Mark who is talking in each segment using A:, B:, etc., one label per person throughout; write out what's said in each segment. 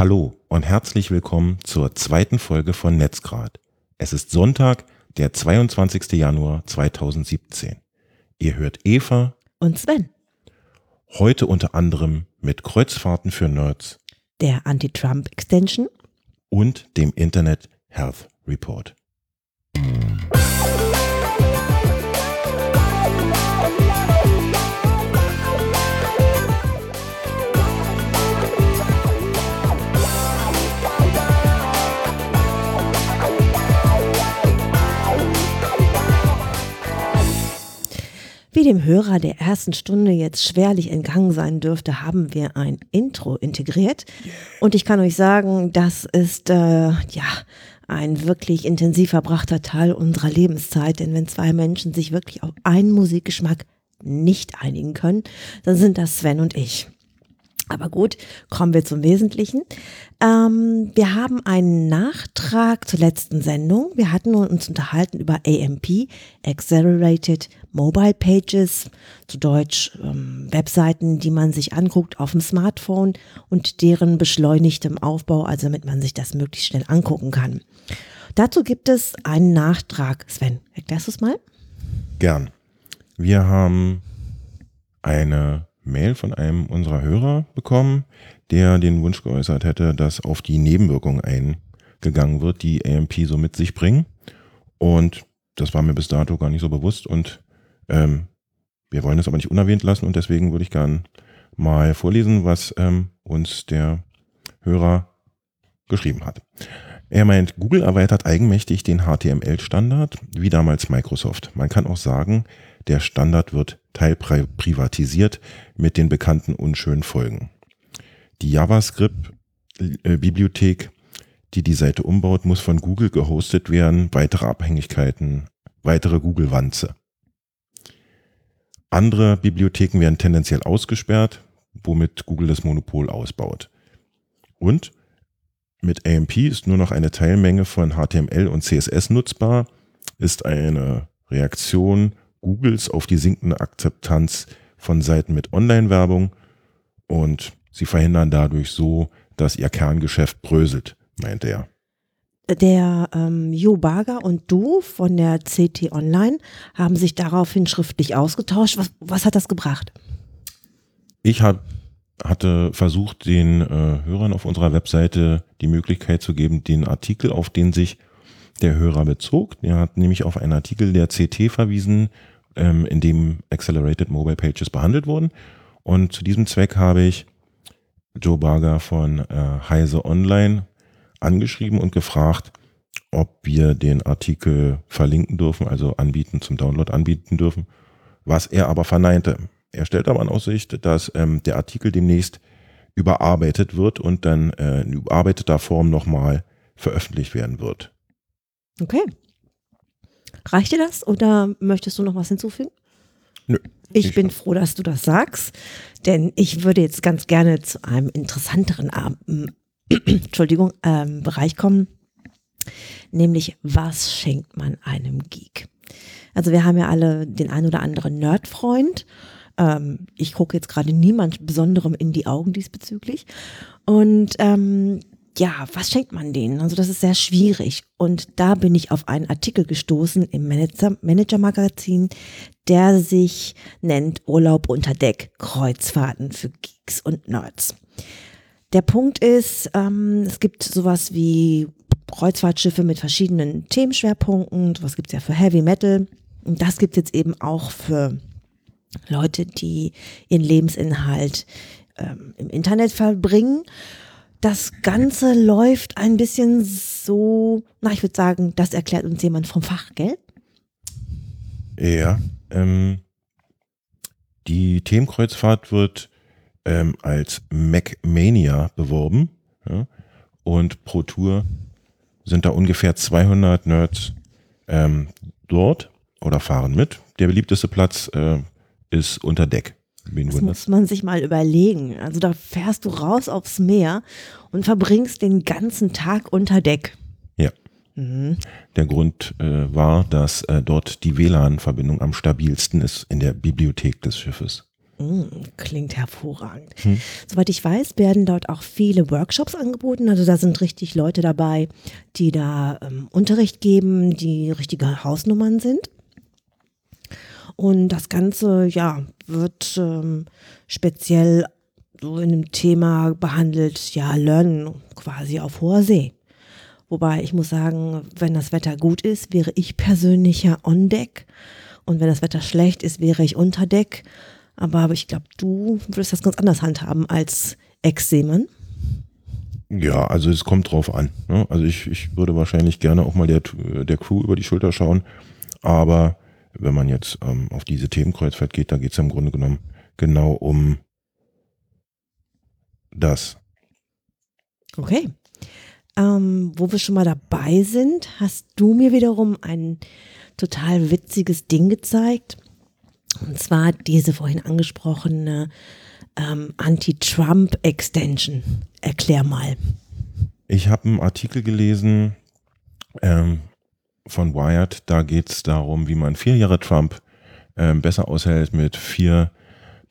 A: Hallo und herzlich willkommen zur zweiten Folge von Netzgrad. Es ist Sonntag, der 22. Januar 2017. Ihr hört Eva
B: und Sven.
A: Heute unter anderem mit Kreuzfahrten für Nerds,
B: der Anti-Trump-Extension
A: und dem Internet Health Report.
B: Wie dem Hörer der ersten Stunde jetzt schwerlich entgangen sein dürfte, haben wir ein Intro integriert. Und ich kann euch sagen, das ist äh, ja ein wirklich intensiv verbrachter Teil unserer Lebenszeit. Denn wenn zwei Menschen sich wirklich auf einen Musikgeschmack nicht einigen können, dann sind das Sven und ich. Aber gut, kommen wir zum Wesentlichen. Ähm, wir haben einen Nachtrag zur letzten Sendung. Wir hatten uns unterhalten über AMP, Accelerated Mobile Pages, zu Deutsch ähm, Webseiten, die man sich anguckt auf dem Smartphone und deren beschleunigtem Aufbau, also damit man sich das möglichst schnell angucken kann. Dazu gibt es einen Nachtrag. Sven, erklärst du es mal?
A: Gern. Wir haben eine Mail von einem unserer Hörer bekommen, der den Wunsch geäußert hätte, dass auf die Nebenwirkungen eingegangen wird, die AMP so mit sich bringen. Und das war mir bis dato gar nicht so bewusst und ähm, wir wollen es aber nicht unerwähnt lassen und deswegen würde ich gern mal vorlesen, was ähm, uns der Hörer geschrieben hat. Er meint, Google erweitert eigenmächtig den HTML-Standard, wie damals Microsoft. Man kann auch sagen, der Standard wird teilprivatisiert mit den bekannten unschönen Folgen. Die JavaScript-Bibliothek, die die Seite umbaut, muss von Google gehostet werden. Weitere Abhängigkeiten, weitere Google-Wanze. Andere Bibliotheken werden tendenziell ausgesperrt, womit Google das Monopol ausbaut. Und mit AMP ist nur noch eine Teilmenge von HTML und CSS nutzbar, ist eine Reaktion Googles auf die sinkende Akzeptanz von Seiten mit Online-Werbung und sie verhindern dadurch so, dass ihr Kerngeschäft bröselt, meinte er.
B: Der ähm, Jo Barger und du von der CT Online haben sich daraufhin schriftlich ausgetauscht. Was, was hat das gebracht?
A: Ich hab, hatte versucht, den äh, Hörern auf unserer Webseite die Möglichkeit zu geben, den Artikel, auf den sich der Hörer bezog. Er hat nämlich auf einen Artikel der CT verwiesen, ähm, in dem Accelerated Mobile Pages behandelt wurden. Und zu diesem Zweck habe ich Joe Barger von äh, Heise Online angeschrieben und gefragt, ob wir den Artikel verlinken dürfen, also anbieten, zum Download anbieten dürfen, was er aber verneinte. Er stellt aber in Aussicht, dass ähm, der Artikel demnächst überarbeitet wird und dann äh, in überarbeiteter Form nochmal veröffentlicht werden wird.
B: Okay. Reicht dir das oder möchtest du noch was hinzufügen?
A: Nö.
B: Ich, ich bin froh, dass du das sagst, denn ich würde jetzt ganz gerne zu einem interessanteren ähm, Entschuldigung, ähm, Bereich kommen, nämlich was schenkt man einem Geek? Also wir haben ja alle den ein oder anderen Nerdfreund. Ähm, ich gucke jetzt gerade niemand Besonderem in die Augen diesbezüglich. Und ähm, ja, was schenkt man denen? Also das ist sehr schwierig. Und da bin ich auf einen Artikel gestoßen im Manager, Manager Magazin, der sich nennt Urlaub unter Deck, Kreuzfahrten für Geeks und Nerds. Der Punkt ist, ähm, es gibt sowas wie Kreuzfahrtschiffe mit verschiedenen Themenschwerpunkten. Sowas gibt es ja für Heavy Metal. Und das gibt es jetzt eben auch für Leute, die ihren Lebensinhalt ähm, im Internet verbringen das Ganze läuft ein bisschen so, na, ich würde sagen, das erklärt uns jemand vom Fach, gell?
A: Ja, ähm, die Themenkreuzfahrt wird ähm, als MacMania beworben ja, und pro Tour sind da ungefähr 200 Nerds ähm, dort oder fahren mit. Der beliebteste Platz äh, ist unter Deck.
B: Wen das muss man sich mal überlegen. Also da fährst du raus aufs Meer und verbringst den ganzen Tag unter Deck.
A: Ja. Mhm. Der Grund äh, war, dass äh, dort die WLAN-Verbindung am stabilsten ist in der Bibliothek des Schiffes.
B: Mm, klingt hervorragend. Hm. Soweit ich weiß, werden dort auch viele Workshops angeboten. Also da sind richtig Leute dabei, die da ähm, Unterricht geben, die richtige Hausnummern sind. Und das Ganze, ja, wird ähm, speziell so in einem Thema behandelt, ja, Lernen quasi auf hoher See. Wobei ich muss sagen, wenn das Wetter gut ist, wäre ich persönlich ja on deck. Und wenn das Wetter schlecht ist, wäre ich unter Deck. Aber ich glaube, du würdest das ganz anders handhaben als Ex-Seemann.
A: Ja, also es kommt drauf an. Ne? Also ich, ich würde wahrscheinlich gerne auch mal der, der Crew über die Schulter schauen. Aber wenn man jetzt ähm, auf diese Themenkreuzfahrt geht, da geht es im Grunde genommen genau um das.
B: Okay. Ähm, wo wir schon mal dabei sind, hast du mir wiederum ein total witziges Ding gezeigt. Und zwar diese vorhin angesprochene ähm, Anti-Trump-Extension. Erklär mal.
A: Ich habe einen Artikel gelesen ähm, von Wired. Da geht es darum, wie man vier Jahre Trump ähm, besser aushält mit vier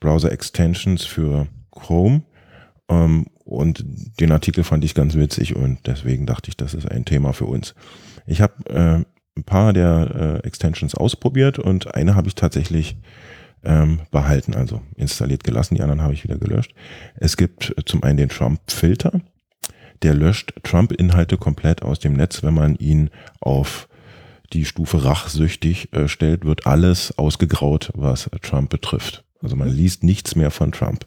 A: Browser-Extensions für Chrome. Ähm, und den Artikel fand ich ganz witzig und deswegen dachte ich, das ist ein Thema für uns. Ich habe äh, ein paar der äh, Extensions ausprobiert und eine habe ich tatsächlich ähm, behalten, also installiert gelassen, die anderen habe ich wieder gelöscht. Es gibt zum einen den Trump-Filter, der löscht Trump-Inhalte komplett aus dem Netz, wenn man ihn auf die Stufe rachsüchtig äh, stellt, wird alles ausgegraut, was Trump betrifft. Also man liest nichts mehr von Trump.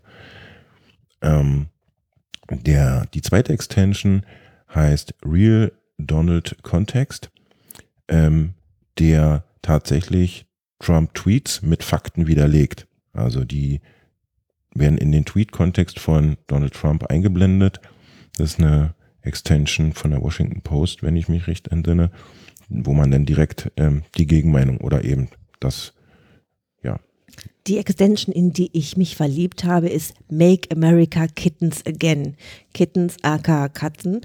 A: Ähm, der, die zweite Extension heißt Real Donald Context, ähm, der tatsächlich Trump-Tweets mit Fakten widerlegt. Also die werden in den Tweet-Kontext von Donald Trump eingeblendet. Das ist eine Extension von der Washington Post, wenn ich mich recht entsinne, wo man dann direkt ähm, die Gegenmeinung oder eben das
B: die Extension, in die ich mich verliebt habe, ist Make America Kittens Again. Kittens aka Katzen.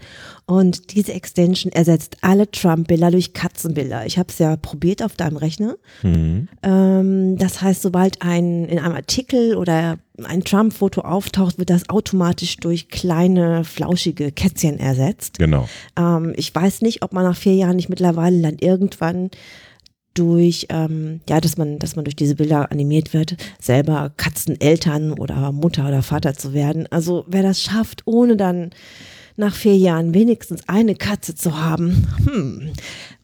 B: Und diese Extension ersetzt alle Trump-Bilder durch Katzenbilder. Ich habe es ja probiert auf deinem Rechner. Mhm. Ähm, das heißt, sobald ein in einem Artikel oder ein Trump-Foto auftaucht, wird das automatisch durch kleine, flauschige Kätzchen ersetzt.
A: Genau.
B: Ähm, ich weiß nicht, ob man nach vier Jahren nicht mittlerweile dann irgendwann durch, ähm, ja, dass man, dass man durch diese Bilder animiert wird, selber Katzeneltern oder Mutter oder Vater zu werden. Also wer das schafft, ohne dann nach vier Jahren wenigstens eine Katze zu haben, hm,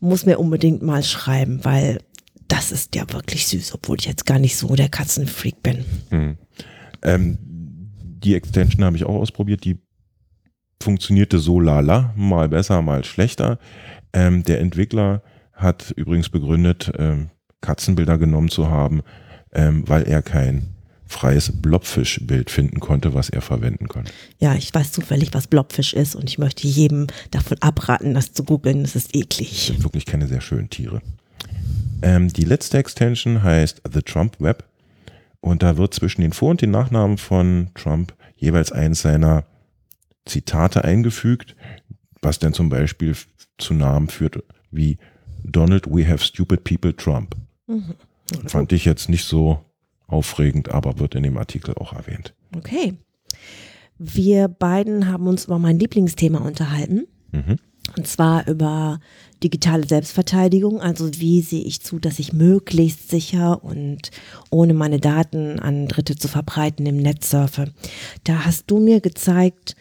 B: muss mir unbedingt mal schreiben, weil das ist ja wirklich süß, obwohl ich jetzt gar nicht so der Katzenfreak bin. Hm.
A: Ähm, die Extension habe ich auch ausprobiert, die funktionierte so lala, mal besser, mal schlechter. Ähm, der Entwickler hat übrigens begründet, ähm, Katzenbilder genommen zu haben, ähm, weil er kein freies Blobfisch-Bild finden konnte, was er verwenden kann.
B: Ja, ich weiß zufällig, was Blobfisch ist und ich möchte jedem davon abraten, das zu googeln. Das ist eklig. Das
A: sind wirklich keine sehr schönen Tiere. Ähm, die letzte Extension heißt The Trump Web und da wird zwischen den Vor- und den Nachnamen von Trump jeweils eins seiner Zitate eingefügt, was dann zum Beispiel zu Namen führt wie Donald, we have stupid people, Trump. Mhm. Fand ich jetzt nicht so aufregend, aber wird in dem Artikel auch erwähnt.
B: Okay. Wir beiden haben uns über mein Lieblingsthema unterhalten. Mhm. Und zwar über digitale Selbstverteidigung. Also wie sehe ich zu, dass ich möglichst sicher und ohne meine Daten an Dritte zu verbreiten im Netz surfe. Da hast du mir gezeigt,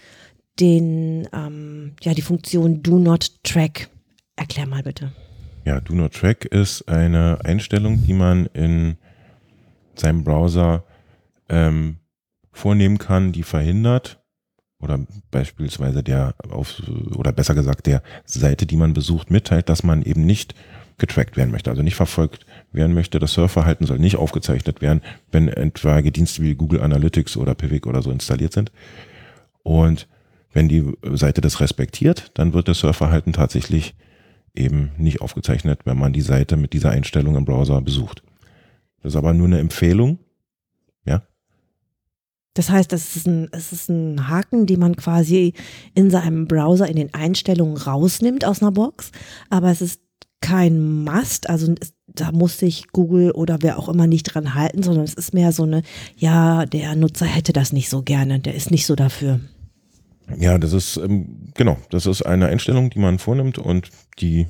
B: den, ähm, ja, die Funktion Do Not Track. Erklär mal bitte.
A: Ja, Do Not Track ist eine Einstellung, die man in seinem Browser ähm, vornehmen kann, die verhindert oder beispielsweise der auf oder besser gesagt der Seite, die man besucht, mitteilt, dass man eben nicht getrackt werden möchte, also nicht verfolgt werden möchte. Das Surfverhalten soll nicht aufgezeichnet werden, wenn etwaige Dienste wie Google Analytics oder Pivik oder so installiert sind. Und wenn die Seite das respektiert, dann wird das Surfverhalten tatsächlich eben nicht aufgezeichnet, wenn man die Seite mit dieser Einstellung im Browser besucht. Das ist aber nur eine Empfehlung. Ja.
B: Das heißt, das ist ein, es ist ein Haken, den man quasi in seinem Browser in den Einstellungen rausnimmt aus einer Box, aber es ist kein Must, also da muss sich Google oder wer auch immer nicht dran halten, sondern es ist mehr so eine, ja, der Nutzer hätte das nicht so gerne, der ist nicht so dafür.
A: Ja, das ist, ähm, genau, das ist eine Einstellung, die man vornimmt und die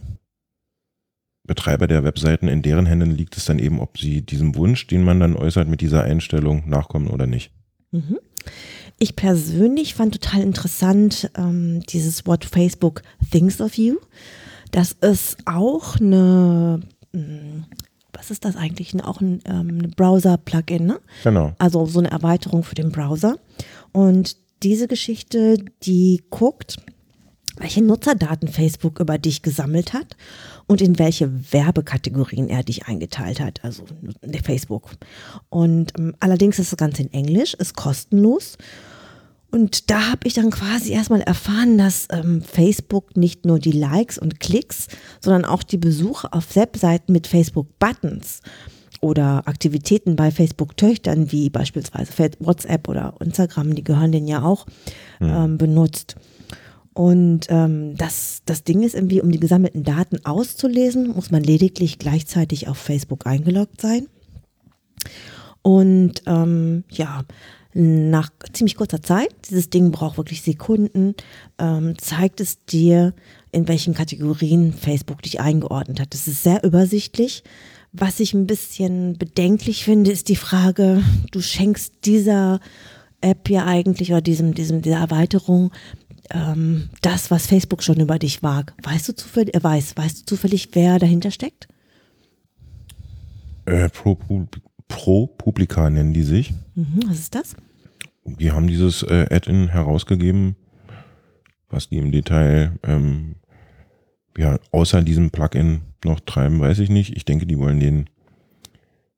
A: Betreiber der Webseiten, in deren Händen liegt es dann eben, ob sie diesem Wunsch, den man dann äußert, mit dieser Einstellung nachkommen oder nicht.
B: Mhm. Ich persönlich fand total interessant ähm, dieses Wort Facebook thinks of you. Das ist auch eine, hm, was ist das eigentlich? Auch ein ähm, Browser-Plugin, ne?
A: Genau.
B: Also so eine Erweiterung für den Browser. Und diese Geschichte, die guckt, welche Nutzerdaten Facebook über dich gesammelt hat und in welche Werbekategorien er dich eingeteilt hat, also Facebook. Und ähm, allerdings ist das Ganze in Englisch, ist kostenlos. Und da habe ich dann quasi erstmal erfahren, dass ähm, Facebook nicht nur die Likes und Klicks, sondern auch die Besuche auf Webseiten mit Facebook-Buttons oder Aktivitäten bei Facebook-Töchtern, wie beispielsweise WhatsApp oder Instagram, die gehören denen ja auch, ähm, benutzt. Und ähm, das, das Ding ist irgendwie, um die gesammelten Daten auszulesen, muss man lediglich gleichzeitig auf Facebook eingeloggt sein. Und ähm, ja, nach ziemlich kurzer Zeit, dieses Ding braucht wirklich Sekunden, ähm, zeigt es dir, in welchen Kategorien Facebook dich eingeordnet hat. Das ist sehr übersichtlich. Was ich ein bisschen bedenklich finde, ist die Frage, du schenkst dieser App ja eigentlich oder diesem, diesem, dieser Erweiterung ähm, das, was Facebook schon über dich wagt. Weißt du zufällig, äh, weiß, weißt du zufällig, wer dahinter steckt?
A: Äh, Pro, Pro Publica nennen die sich.
B: Mhm, was ist das?
A: Die haben dieses äh, Add-in herausgegeben, was die im Detail ähm, ja, außer diesem Plugin noch treiben, weiß ich nicht. Ich denke, die wollen den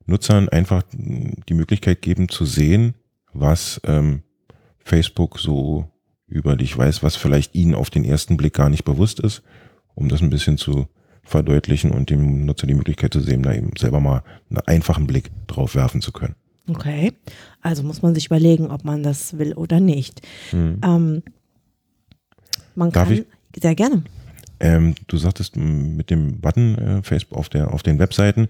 A: Nutzern einfach die Möglichkeit geben zu sehen, was ähm, Facebook so über dich weiß, was vielleicht ihnen auf den ersten Blick gar nicht bewusst ist, um das ein bisschen zu verdeutlichen und dem Nutzer die Möglichkeit zu sehen, da eben selber mal einen einfachen Blick drauf werfen zu können.
B: Okay, also muss man sich überlegen, ob man das will oder nicht. Mhm. Ähm, man
A: Darf
B: kann,
A: ich?
B: sehr gerne.
A: Ähm, du sagtest mit dem Button äh, Facebook auf, der, auf den Webseiten,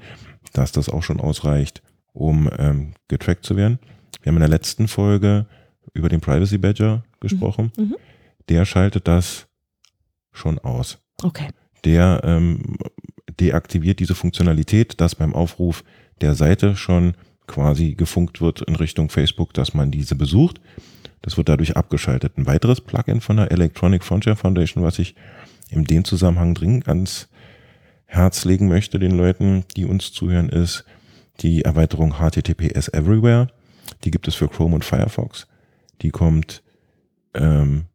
A: dass das auch schon ausreicht, um ähm, getrackt zu werden. Wir haben in der letzten Folge über den Privacy Badger gesprochen. Mhm. mhm. Der schaltet das schon aus.
B: Okay.
A: Der ähm, deaktiviert diese Funktionalität, dass beim Aufruf der Seite schon quasi gefunkt wird in Richtung Facebook, dass man diese besucht. Das wird dadurch abgeschaltet. Ein weiteres Plugin von der Electronic Frontier Foundation, was ich in dem Zusammenhang dringend ans Herz legen möchte den Leuten, die uns zuhören, ist die Erweiterung HTTPS Everywhere. Die gibt es für Chrome und Firefox. Die kommt ähm,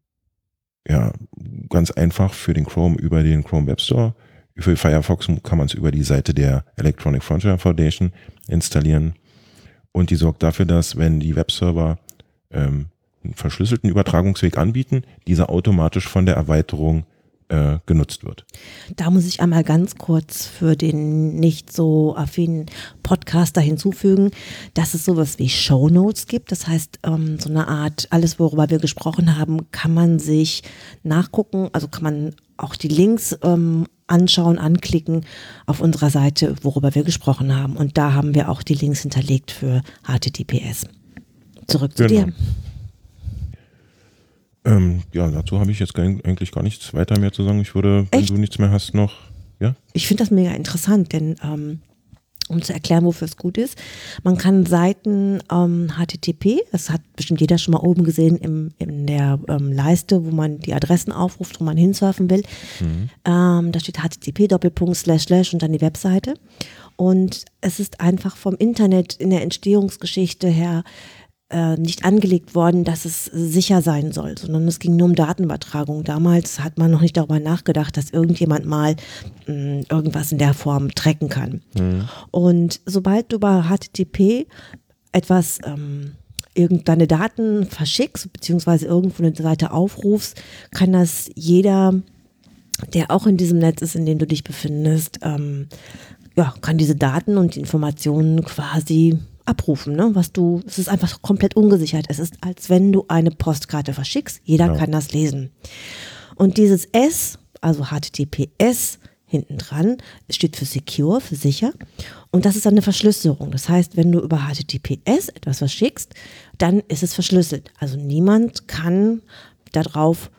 A: ja ganz einfach für den Chrome über den Chrome Web Store. Für Firefox kann man es über die Seite der Electronic Frontier Foundation installieren. Und die sorgt dafür, dass wenn die Webserver ähm, einen verschlüsselten Übertragungsweg anbieten, dieser automatisch von der Erweiterung äh, genutzt wird.
B: Da muss ich einmal ganz kurz für den nicht so affinen Podcaster hinzufügen, dass es sowas wie Show Notes gibt. Das heißt, ähm, so eine Art, alles, worüber wir gesprochen haben, kann man sich nachgucken, also kann man auch die Links ähm, anschauen, anklicken auf unserer Seite, worüber wir gesprochen haben. Und da haben wir auch die Links hinterlegt für HTTPS. Zurück zu genau. dir.
A: Ähm, ja, dazu habe ich jetzt gar, eigentlich gar nichts weiter mehr zu sagen. Ich würde, wenn Echt? du nichts mehr hast, noch. Ja?
B: Ich finde das mega interessant, denn ähm, um zu erklären, wofür es gut ist, man kann Seiten ähm, HTTP, das hat bestimmt jeder schon mal oben gesehen im, in der ähm, Leiste, wo man die Adressen aufruft, wo man hinsurfen will. Mhm. Ähm, da steht HTTP Doppelpunkt slash slash und dann die Webseite. Und es ist einfach vom Internet in der Entstehungsgeschichte her äh, nicht angelegt worden, dass es sicher sein soll, sondern es ging nur um Datenübertragung. Damals hat man noch nicht darüber nachgedacht, dass irgendjemand mal mh, mm, irgendwas in der Form tracken kann. Mhm. Und sobald du über HTTP etwas ähm, irgendeine Daten verschickst, beziehungsweise irgendwo eine Seite aufrufst, kann das jeder, der auch in diesem Netz ist, in dem du dich befindest, ähm, ja, kann diese Daten und die Informationen quasi abrufen, ne? Was du, es ist einfach komplett ungesichert. Es ist, als wenn du eine Postkarte verschickst. Jeder ja. kann das lesen. Und dieses S, also HTTPS, hinten dran. Steht für secure, für sicher. Und das ist dann eine Verschlüsselung. Das heißt, wenn du über HTTPS etwas verschickst, dann ist es verschlüsselt. Also niemand kann darauf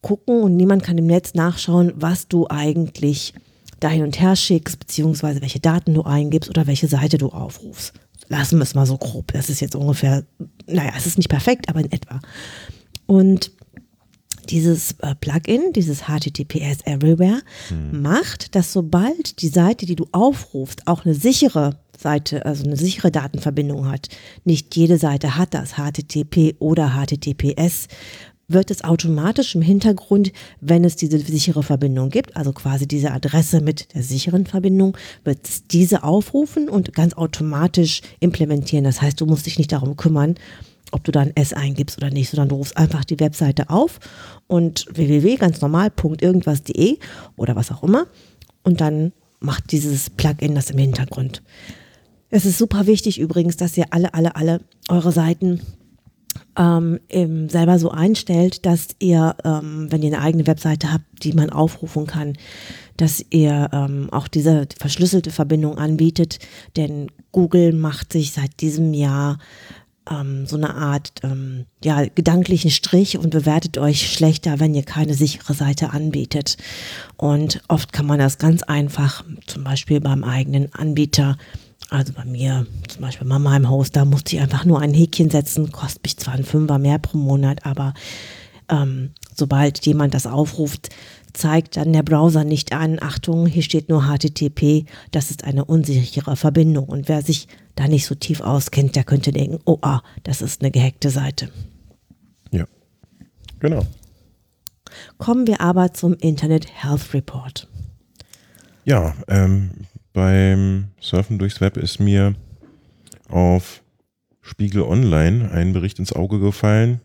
B: gucken und niemand kann im Netz nachschauen, was du eigentlich da hin und her schickst, beziehungsweise welche Daten du eingibst oder welche Seite du aufrufst. Lassen wir es mal so grob. Das ist jetzt ungefähr, naja, es ist nicht perfekt, aber in etwa. Und dieses äh, Plugin, dieses HTTPS Everywhere, hm. macht, dass sobald die Seite, die du aufrufst, auch eine sichere Seite, also eine sichere Datenverbindung hat, nicht jede Seite hat das, HTTP oder HTTPS, wird es automatisch im Hintergrund, wenn es diese sichere Verbindung gibt, also quasi diese Adresse mit der sicheren Verbindung, wird es diese aufrufen und ganz automatisch implementieren. Das heißt, du musst dich nicht darum kümmern, ob du dann S eingibst oder nicht, sondern du rufst einfach die Webseite auf und www ganz normal irgendwas.de oder was auch immer und dann macht dieses Plugin das im Hintergrund. Es ist super wichtig übrigens, dass ihr alle, alle, alle eure Seiten ähm, selber so einstellt, dass ihr, ähm, wenn ihr eine eigene Webseite habt, die man aufrufen kann, dass ihr ähm, auch diese verschlüsselte Verbindung anbietet. Denn Google macht sich seit diesem Jahr ähm, so eine Art ähm, ja, gedanklichen Strich und bewertet euch schlechter, wenn ihr keine sichere Seite anbietet. Und oft kann man das ganz einfach, zum Beispiel beim eigenen Anbieter, also bei mir, zum Beispiel bei meinem Host, da musste ich einfach nur ein Häkchen setzen, kostet mich zwar ein Fünfer mehr pro Monat, aber ähm, sobald jemand das aufruft, zeigt dann der Browser nicht an, Achtung, hier steht nur HTTP, das ist eine unsichere Verbindung. Und wer sich da nicht so tief auskennt, der könnte denken, oh ah, das ist eine gehackte Seite.
A: Ja, genau.
B: Kommen wir aber zum Internet Health Report.
A: Ja, ähm, beim Surfen durchs Web ist mir auf Spiegel Online ein Bericht ins Auge gefallen.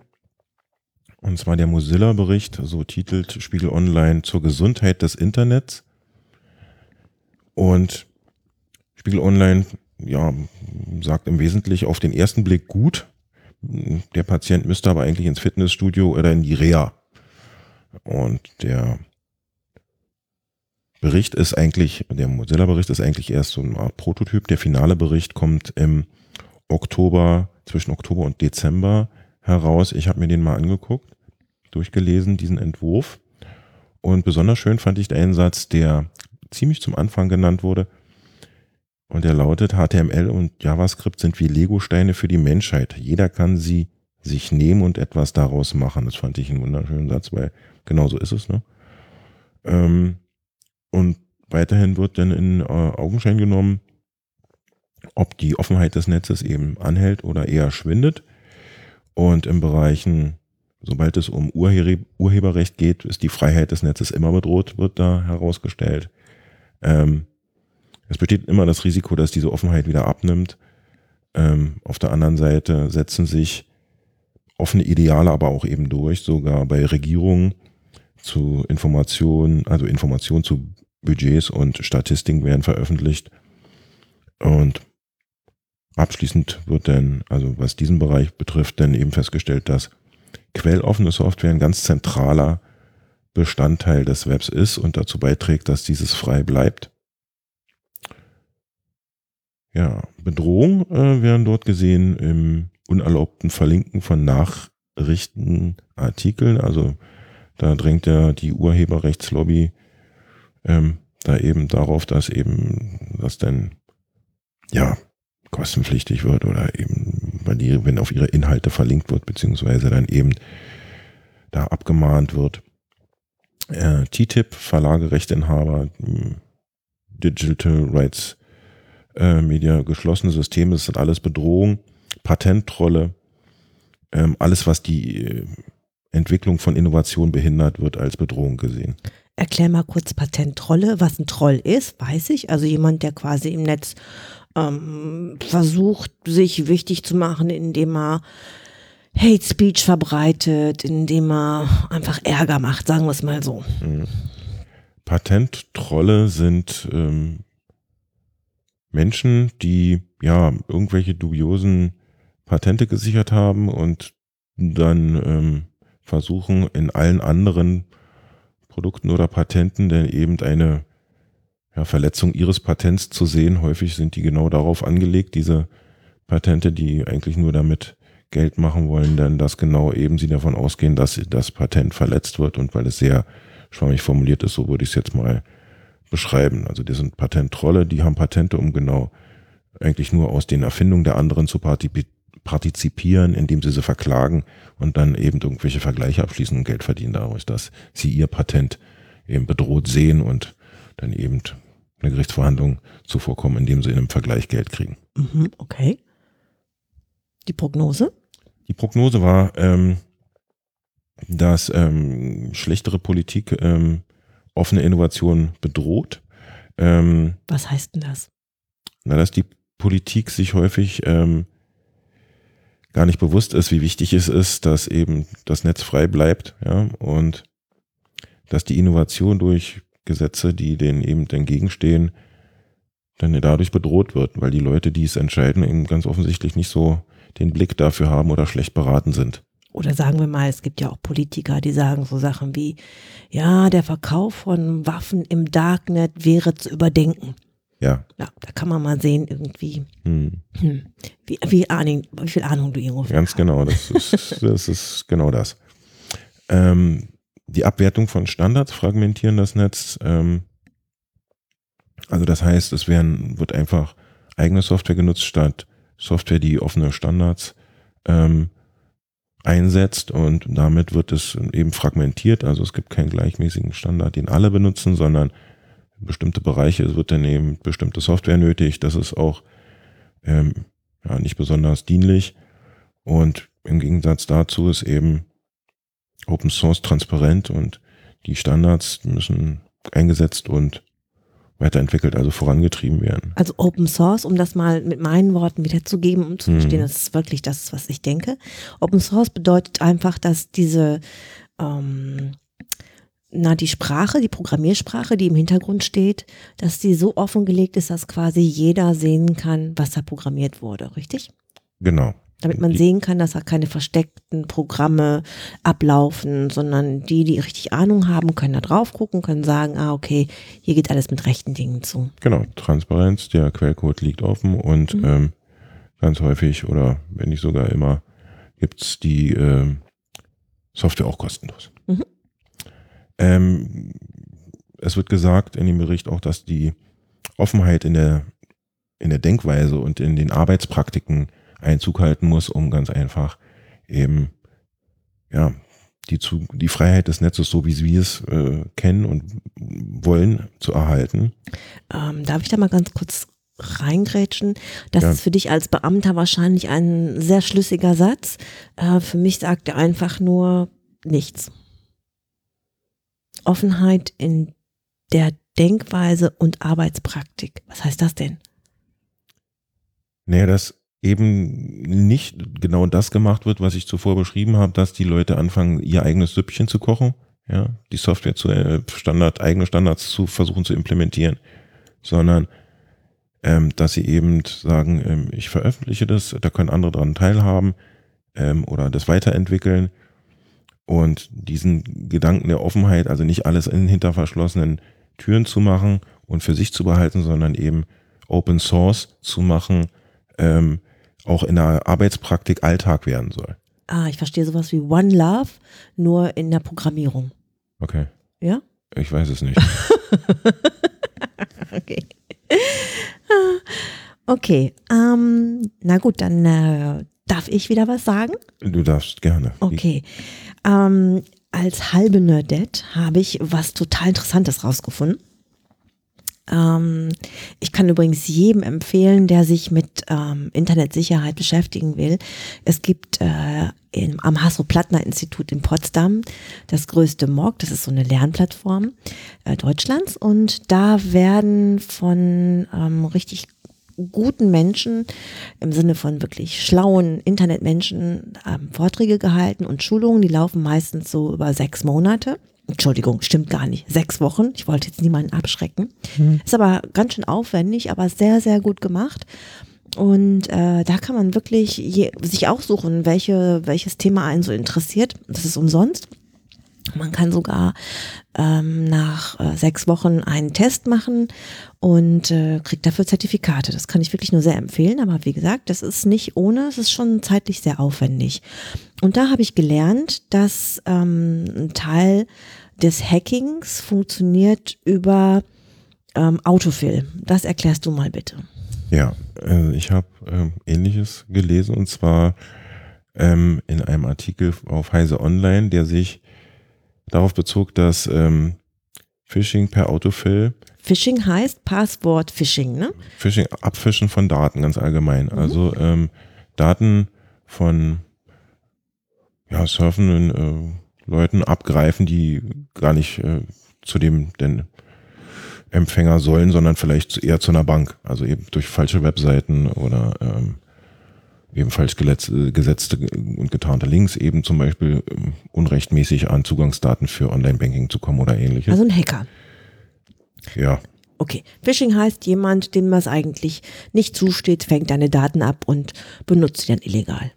A: Und zwar der Mozilla-Bericht, so titelt Spiegel Online zur Gesundheit des Internets. Und Spiegel Online, ja, sagt im Wesentlichen auf den ersten Blick gut. Der Patient müsste aber eigentlich ins Fitnessstudio oder in die Reha. Und der Bericht ist eigentlich, der Mozilla-Bericht ist eigentlich erst so Art Prototyp. Der finale Bericht kommt im Oktober, zwischen Oktober und Dezember heraus. Ich habe mir den mal angeguckt, durchgelesen, diesen Entwurf. Und besonders schön fand ich den Satz, der ziemlich zum Anfang genannt wurde. Und der lautet, HTML und JavaScript sind wie Lego-Steine für die Menschheit. Jeder kann sie sich nehmen und etwas daraus machen. Das fand ich einen wunderschönen Satz, weil genau so ist es. Ne? Ähm, und weiterhin wird dann in äh, Augenschein genommen, ob die Offenheit des Netzes eben anhält oder eher schwindet. Und in Bereichen, sobald es um Urhe Urheberrecht geht, ist die Freiheit des Netzes immer bedroht, wird da herausgestellt. Ähm, es besteht immer das Risiko, dass diese Offenheit wieder abnimmt. Ähm, auf der anderen Seite setzen sich offene Ideale aber auch eben durch, sogar bei Regierungen zu Informationen, also Informationen zu Budgets und Statistiken werden veröffentlicht. Und abschließend wird dann, also was diesen Bereich betrifft, dann eben festgestellt, dass quelloffene Software ein ganz zentraler Bestandteil des Webs ist und dazu beiträgt, dass dieses frei bleibt. Ja, Bedrohung äh, werden dort gesehen im unerlaubten Verlinken von Nachrichtenartikeln. Also da drängt ja die Urheberrechtslobby ähm, da eben darauf, dass eben das dann ja kostenpflichtig wird oder eben, weil die, wenn auf ihre Inhalte verlinkt wird, beziehungsweise dann eben da abgemahnt wird. Äh, TTIP, Verlage, Rechteinhaber, hm, Digital Rights äh, Media, geschlossene Systeme, das sind alles Bedrohungen, Patentrolle, ähm, alles, was die äh, Entwicklung von Innovation behindert, wird als Bedrohung gesehen.
B: Erklär mal kurz Patentrolle, was ein Troll ist, weiß ich. Also jemand, der quasi im Netz ähm, versucht, sich wichtig zu machen, indem er Hate Speech verbreitet, indem er einfach Ärger macht, sagen wir es mal so. Mhm.
A: Patenttrolle sind ähm, Menschen, die ja irgendwelche dubiosen Patente gesichert haben und dann ähm, versuchen in allen anderen Produkten oder Patenten denn eben eine ja, Verletzung ihres Patents zu sehen. Häufig sind die genau darauf angelegt, diese Patente, die eigentlich nur damit Geld machen wollen, denn dass genau eben sie davon ausgehen, dass das Patent verletzt wird und weil es sehr schwammig formuliert ist, so würde ich es jetzt mal beschreiben. Also die sind Patenttrolle, die haben Patente, um genau eigentlich nur aus den Erfindungen der anderen zu partizipieren, indem sie sie verklagen und dann eben irgendwelche Vergleiche abschließen und Geld verdienen dadurch, dass sie ihr Patent eben bedroht sehen und dann eben eine Gerichtsverhandlung zuvorkommen, indem sie in einem Vergleich Geld kriegen.
B: Mhm, okay. Die Prognose?
A: Die Prognose war, ähm, dass ähm, schlechtere Politik ähm, offene Innovation bedroht. Ähm,
B: Was heißt denn das?
A: Na, dass die Politik sich häufig ähm, gar nicht bewusst ist, wie wichtig es ist, dass eben das Netz frei bleibt, ja, und dass die Innovation durch Gesetze, die denen eben entgegenstehen, dann dadurch bedroht wird, weil die Leute, die es entscheiden, eben ganz offensichtlich nicht so den Blick dafür haben oder schlecht beraten sind.
B: Oder sagen wir mal, es gibt ja auch Politiker, die sagen so Sachen wie, ja, der Verkauf von Waffen im Darknet wäre zu überdenken.
A: Ja.
B: Ja, da kann man mal sehen, irgendwie, hm. Hm, wie, wie, Ahnung, wie viel Ahnung du irgendwo
A: Ganz genau, das ist, das ist genau das. Ähm, die Abwertung von Standards fragmentieren das Netz. Ähm, also das heißt, es werden, wird einfach eigene Software genutzt statt Software, die offene Standards ähm, einsetzt und damit wird es eben fragmentiert. Also es gibt keinen gleichmäßigen Standard, den alle benutzen, sondern bestimmte Bereiche, es wird dann eben bestimmte Software nötig. Das ist auch ähm, ja, nicht besonders dienlich. Und im Gegensatz dazu ist eben Open Source transparent und die Standards müssen eingesetzt und weiterentwickelt, also vorangetrieben werden.
B: Also Open Source, um das mal mit meinen Worten wiederzugeben, um zu verstehen, mhm. das ist wirklich das, was ich denke. Open Source bedeutet einfach, dass diese, ähm, na, die Sprache, die Programmiersprache, die im Hintergrund steht, dass die so offengelegt ist, dass quasi jeder sehen kann, was da programmiert wurde, richtig?
A: Genau.
B: Damit man sehen kann, dass da keine versteckten Programme ablaufen, sondern die, die richtig Ahnung haben, können da drauf gucken, können sagen, ah, okay, hier geht alles mit rechten Dingen zu.
A: Genau, Transparenz, der Quellcode liegt offen und mhm. ähm, ganz häufig oder wenn nicht sogar immer gibt es die äh, Software auch kostenlos. Mhm. Ähm, es wird gesagt in dem Bericht auch, dass die Offenheit in der, in der Denkweise und in den Arbeitspraktiken Einzug halten muss, um ganz einfach eben ja die, zu, die Freiheit des Netzes, so wie wir es äh, kennen und wollen, zu erhalten.
B: Ähm, darf ich da mal ganz kurz reingrätschen? Das ja. ist für dich als Beamter wahrscheinlich ein sehr schlüssiger Satz. Äh, für mich sagt er einfach nur nichts. Offenheit in der Denkweise und Arbeitspraktik. Was heißt das denn?
A: Naja, das eben nicht genau das gemacht wird, was ich zuvor beschrieben habe, dass die Leute anfangen, ihr eigenes Süppchen zu kochen, ja, die Software zu äh, Standard, eigene Standards zu versuchen zu implementieren, sondern ähm, dass sie eben sagen, ähm, ich veröffentliche das, da können andere daran teilhaben ähm, oder das weiterentwickeln und diesen Gedanken der Offenheit, also nicht alles in hinter verschlossenen Türen zu machen und für sich zu behalten, sondern eben Open Source zu machen, ähm, auch in der Arbeitspraktik Alltag werden soll.
B: Ah, ich verstehe sowas wie One Love, nur in der Programmierung.
A: Okay.
B: Ja?
A: Ich weiß es nicht.
B: okay. Okay. Ähm, na gut, dann äh, darf ich wieder was sagen?
A: Du darfst gerne.
B: Okay. Ähm, als halbe Nerdette habe ich was total Interessantes rausgefunden. Ähm, ich kann übrigens jedem empfehlen, der sich mit ähm, Internetsicherheit beschäftigen will. Es gibt äh, im, am Hasso-Plattner-Institut in Potsdam das größte MOOC, das ist so eine Lernplattform äh, Deutschlands und da werden von ähm, richtig guten Menschen im Sinne von wirklich schlauen Internetmenschen ähm, Vorträge gehalten und Schulungen, die laufen meistens so über sechs Monate. Entschuldigung, stimmt gar nicht. Sechs Wochen. Ich wollte jetzt niemanden abschrecken. Mhm. Ist aber ganz schön aufwendig, aber sehr, sehr gut gemacht. Und äh, da kann man wirklich je, sich aussuchen, welche, welches Thema einen so interessiert. Das ist umsonst. Man kann sogar ähm, nach äh, sechs Wochen einen Test machen und äh, kriegt dafür Zertifikate. Das kann ich wirklich nur sehr empfehlen. Aber wie gesagt, das ist nicht ohne, es ist schon zeitlich sehr aufwendig. Und da habe ich gelernt, dass ähm, ein Teil des Hackings funktioniert über ähm, Autofill. Das erklärst du mal bitte.
A: Ja, äh, ich habe äh, Ähnliches gelesen und zwar ähm, in einem Artikel auf Heise Online, der sich darauf bezog, dass ähm, Phishing per Autofill.
B: Phishing heißt Passwort-Phishing, ne?
A: Phishing, Abfischen von Daten ganz allgemein. Mhm. Also ähm, Daten von ja, surfenden äh, Leuten abgreifen, die gar nicht äh, zu dem denn Empfänger sollen, sondern vielleicht eher zu einer Bank. Also eben durch falsche Webseiten oder ähm, eben falsch gesetzte und getarnte Links eben zum Beispiel ähm, unrechtmäßig an Zugangsdaten für Online-Banking zu kommen oder ähnliches.
B: Also ein Hacker.
A: Ja.
B: Okay. Phishing heißt jemand, dem was eigentlich nicht zusteht, fängt deine Daten ab und benutzt sie dann illegal.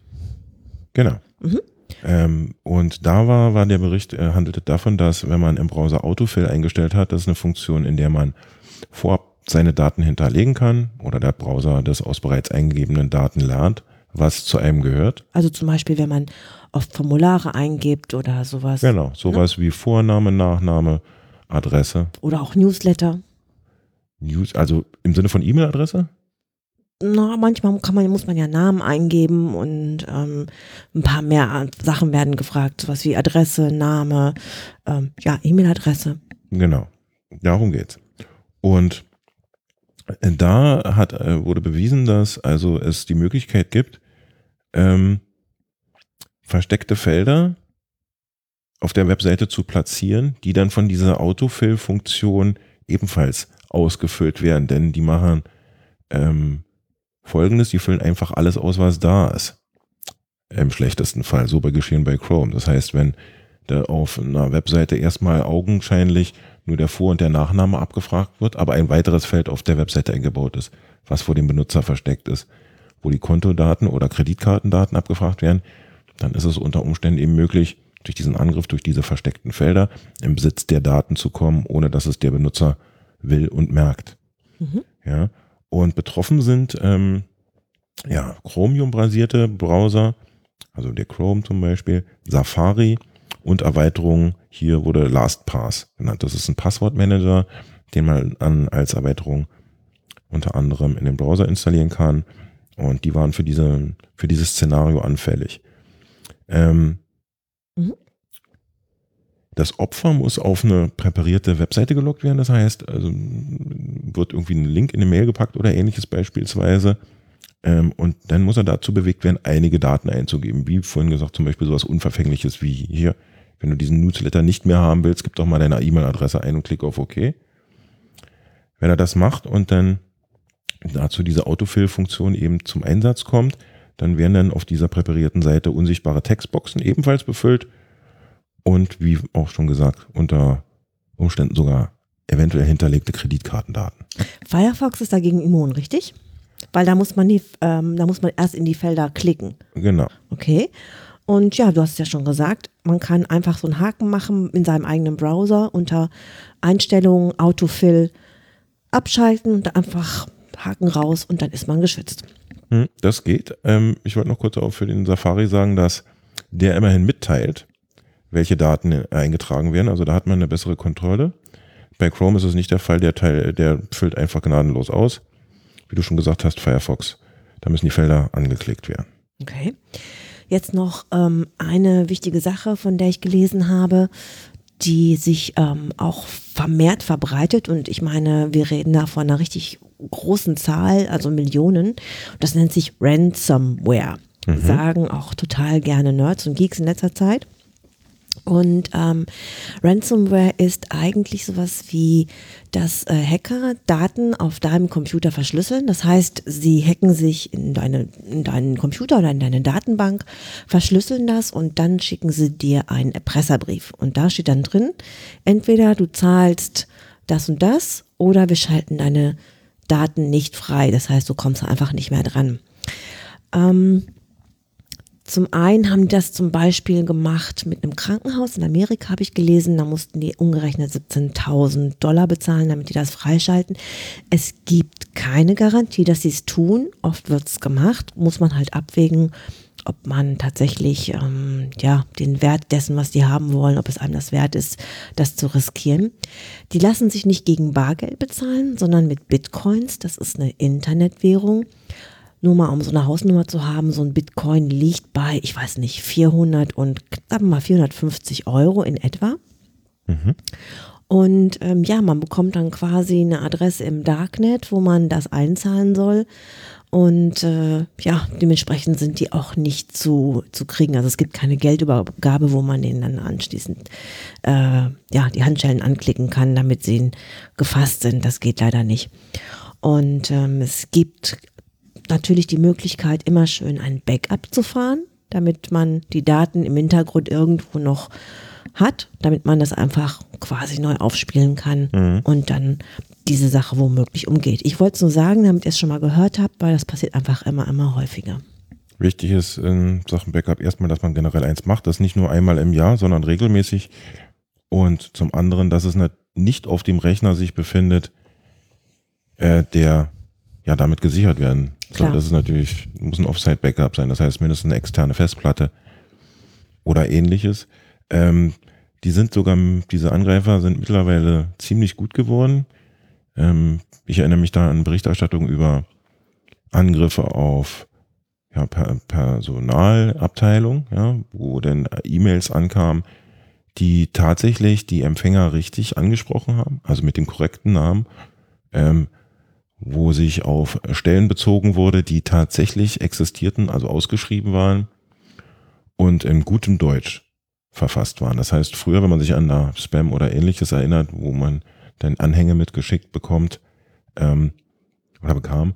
A: Genau. Mhm. Ähm, und da war, war der Bericht, äh, handelte davon, dass wenn man im Browser Autofill eingestellt hat, das ist eine Funktion, in der man vorab seine Daten hinterlegen kann oder der Browser das aus bereits eingegebenen Daten lernt, was zu einem gehört.
B: Also zum Beispiel, wenn man oft Formulare eingibt oder sowas.
A: Genau, sowas ne? wie Vorname, Nachname, Adresse.
B: Oder auch Newsletter.
A: News, also im Sinne von E-Mail-Adresse?
B: na, manchmal kann man, muss man ja Namen eingeben und ähm, ein paar mehr Sachen werden gefragt, sowas wie Adresse, Name, ähm, ja, E-Mail-Adresse.
A: Genau, darum geht's. Und da hat, äh, wurde bewiesen, dass also es die Möglichkeit gibt, ähm, versteckte Felder auf der Webseite zu platzieren, die dann von dieser Autofill-Funktion ebenfalls ausgefüllt werden, denn die machen ähm, folgendes, die füllen einfach alles aus, was da ist. Im schlechtesten Fall, so bei geschehen bei Chrome. Das heißt, wenn da auf einer Webseite erstmal augenscheinlich nur der Vor- und der Nachname abgefragt wird, aber ein weiteres Feld auf der Webseite eingebaut ist, was vor dem Benutzer versteckt ist, wo die Kontodaten oder Kreditkartendaten abgefragt werden, dann ist es unter Umständen eben möglich, durch diesen Angriff, durch diese versteckten Felder im Besitz der Daten zu kommen, ohne dass es der Benutzer will und merkt. Mhm. Ja, und betroffen sind ähm, ja, Chromium-basierte Browser, also der Chrome zum Beispiel, Safari und Erweiterungen. Hier wurde LastPass genannt. Das ist ein Passwortmanager, den man an, als Erweiterung unter anderem in den Browser installieren kann. Und die waren für, diese, für dieses Szenario anfällig. Ähm, mhm. Das Opfer muss auf eine präparierte Webseite gelockt werden. Das heißt, also wird irgendwie ein Link in eine Mail gepackt oder ähnliches beispielsweise. Ähm, und dann muss er dazu bewegt werden, einige Daten einzugeben. Wie vorhin gesagt, zum Beispiel sowas Unverfängliches wie hier. Wenn du diesen Newsletter nicht mehr haben willst, gib doch mal deine E-Mail-Adresse ein und klick auf OK. Wenn er das macht und dann dazu diese Autofill-Funktion eben zum Einsatz kommt, dann werden dann auf dieser präparierten Seite unsichtbare Textboxen ebenfalls befüllt und wie auch schon gesagt, unter Umständen sogar eventuell hinterlegte Kreditkartendaten.
B: Firefox ist dagegen immun, richtig? Weil da muss man die, ähm, da muss man erst in die Felder klicken.
A: Genau.
B: Okay. Und ja, du hast es ja schon gesagt, man kann einfach so einen Haken machen in seinem eigenen Browser unter Einstellungen, Autofill abschalten und einfach Haken raus und dann ist man geschützt.
A: Hm, das geht. Ähm, ich wollte noch kurz auch für den Safari sagen, dass der immerhin mitteilt, welche Daten eingetragen werden. Also da hat man eine bessere Kontrolle. Bei Chrome ist es nicht der Fall, der Teil, der füllt einfach gnadenlos aus. Wie du schon gesagt hast, Firefox, da müssen die Felder angeklickt werden.
B: Okay. Jetzt noch ähm, eine wichtige Sache, von der ich gelesen habe, die sich ähm, auch vermehrt verbreitet. Und ich meine, wir reden da von einer richtig großen Zahl, also Millionen. Das nennt sich Ransomware. Mhm. Sagen auch total gerne Nerds und Geeks in letzter Zeit. Und ähm, Ransomware ist eigentlich sowas wie, dass äh, Hacker Daten auf deinem Computer verschlüsseln. Das heißt, sie hacken sich in, deine, in deinen Computer oder in deine Datenbank, verschlüsseln das und dann schicken sie dir einen Erpresserbrief. Und da steht dann drin, entweder du zahlst das und das oder wir schalten deine Daten nicht frei. Das heißt, du kommst einfach nicht mehr dran. Ähm, Zum einen haben die das zum Beispiel gemacht mit einem Krankenhaus in Amerika, habe ich gelesen. Da mussten die umgerechnet 17.000 Dollar bezahlen, damit die das freischalten. Es gibt keine Garantie, dass sie es tun. Oft wird es gemacht, muss man halt abwägen, ob man tatsächlich ähm, ja, den Wert dessen, was die haben wollen, ob es einem das wert ist, das zu riskieren. Die lassen sich nicht gegen Bargeld bezahlen, sondern mit Bitcoins. Das ist eine Internetwährung. Nur mal, um so eine Hausnummer zu haben, so ein Bitcoin liegt bei, ich weiß nicht, 400 und knapp mal 450 Euro in etwa. Mhm. Und ähm, ja, man bekommt dann quasi eine Adresse im Darknet, wo man das einzahlen soll. Und äh, ja, dementsprechend sind die auch nicht zu, zu kriegen. Also es gibt keine Geldübergabe, wo man denen dann anschließend äh, ja, die Handschellen anklicken kann, damit sie gefasst sind. Das geht leider nicht. Und ähm, es gibt natürlich die Möglichkeit, immer schön ein Backup zu fahren, damit man die Daten im Hintergrund irgendwo noch hat, damit man das einfach quasi neu aufspielen kann mhm. und dann diese Sache womöglich umgeht. Ich wollte es nur sagen, damit ihr es schon mal gehört habt, weil das passiert einfach immer, immer häufiger.
A: Wichtig ist in Sachen Backup erstmal, dass man generell eins macht, das nicht nur einmal im Jahr, sondern regelmäßig. Und zum anderen, dass es nicht auf dem Rechner sich befindet, äh, der ja damit gesichert werden soll. Das ist natürlich, muss ein Offsite-Backup sein, das heißt mindestens eine externe Festplatte oder ähnliches. Ähm, die sind sogar, diese Angreifer sind mittlerweile ziemlich gut geworden. Ähm, ich erinnere mich da an Berichterstattung über Angriffe auf ja, per Personalabteilung, ja, wo dann E-Mails ankamen, die tatsächlich die Empfänger richtig angesprochen haben, also mit dem korrekten Namen, ähm, wo sich auf Stellen bezogen wurde, die tatsächlich existierten, also ausgeschrieben waren und in gutem Deutsch verfasst waren. Das heißt, früher, wenn man sich an da Spam oder ähnliches erinnert, wo man dann Anhänge mitgeschickt bekommt ähm, oder bekam,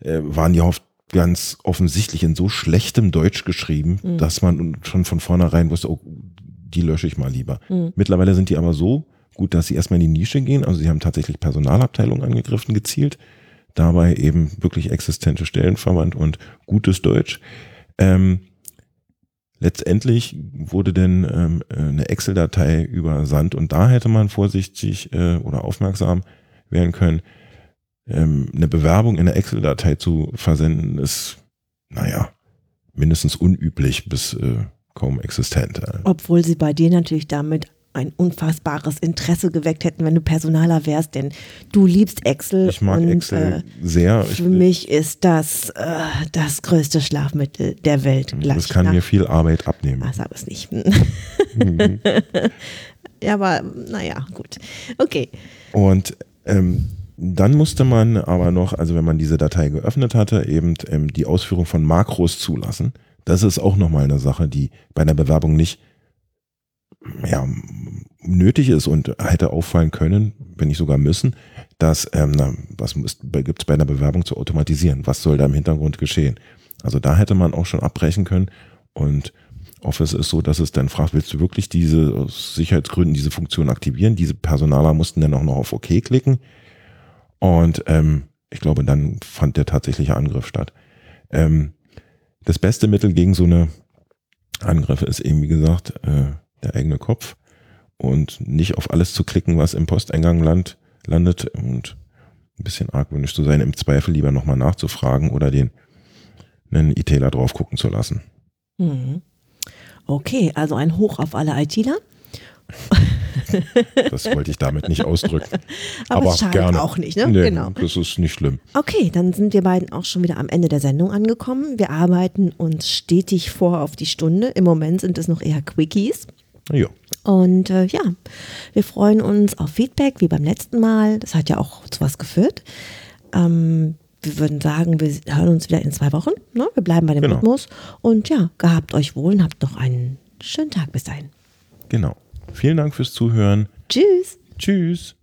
A: äh, waren die oft ganz offensichtlich in so schlechtem Deutsch geschrieben, mhm. dass man schon von vornherein wusste, oh, die lösche ich mal lieber. Mhm. Mittlerweile sind die aber so gut, dass sie erstmal in die Nische gehen. Also sie haben tatsächlich Personalabteilungen angegriffen, gezielt. Dabei eben wirklich existente Stellen verwandt und gutes Deutsch. Ähm, Letztendlich wurde denn ähm, eine Excel-Datei übersandt und da hätte man vorsichtig äh, oder aufmerksam werden können. Ähm, eine Bewerbung in der Excel-Datei zu versenden ist, naja, mindestens unüblich bis äh, kaum existent.
B: Obwohl sie bei dir natürlich damit ein unfassbares Interesse geweckt hätten, wenn du Personaler wärst, denn du liebst Excel.
A: Ich mag und, Excel äh, sehr.
B: Für ich, mich ist das äh, das größte Schlafmittel der Welt.
A: Das gleich kann nach. mir viel Arbeit abnehmen.
B: Ah, sag es nicht. mhm. ja, aber naja, gut. Okay.
A: Und ähm, dann musste man aber noch, also wenn man diese Datei geöffnet hatte, eben ähm, die Ausführung von Makros zulassen. Das ist auch nochmal eine Sache, die bei einer Bewerbung nicht ja, nötig ist und hätte auffallen können, wenn nicht sogar müssen, dass, ähm, na, was gibt es bei einer Bewerbung zu automatisieren? Was soll da im Hintergrund geschehen? Also da hätte man auch schon abbrechen können und Office ist so, dass es dann fragt, willst du wirklich diese aus Sicherheitsgründen diese Funktion aktivieren? Diese Personaler mussten dann auch noch auf OK klicken und ähm, ich glaube, dann fand der tatsächliche Angriff statt. Ähm, das beste Mittel gegen so eine Angriffe ist eben, wie gesagt, äh, der eigene Kopf und nicht auf alles zu klicken, was im Posteingang land, landet und ein bisschen argwöhnisch zu sein, im Zweifel lieber nochmal nachzufragen oder den einen ITler drauf gucken zu lassen.
B: Mhm. Okay, also ein Hoch auf alle ITler.
A: Das wollte ich damit nicht ausdrücken.
B: Aber, Aber es schadet gerne. auch nicht, ne?
A: Nee, genau. Das ist nicht schlimm.
B: Okay, dann sind wir beiden auch schon wieder am Ende der Sendung angekommen. Wir arbeiten uns stetig vor auf die Stunde. Im Moment sind es noch eher Quickies.
A: Ja.
B: Und äh, ja, wir freuen uns auf Feedback, wie beim letzten Mal. Das hat ja auch zu was geführt. Ähm, wir würden sagen, wir hören uns wieder in zwei Wochen. Ne? Wir bleiben bei dem genau. Rhythmus. Und ja, gehabt euch wohl und habt noch einen schönen Tag bis dahin.
A: Genau. Vielen Dank fürs Zuhören.
B: Tschüss.
A: Tschüss.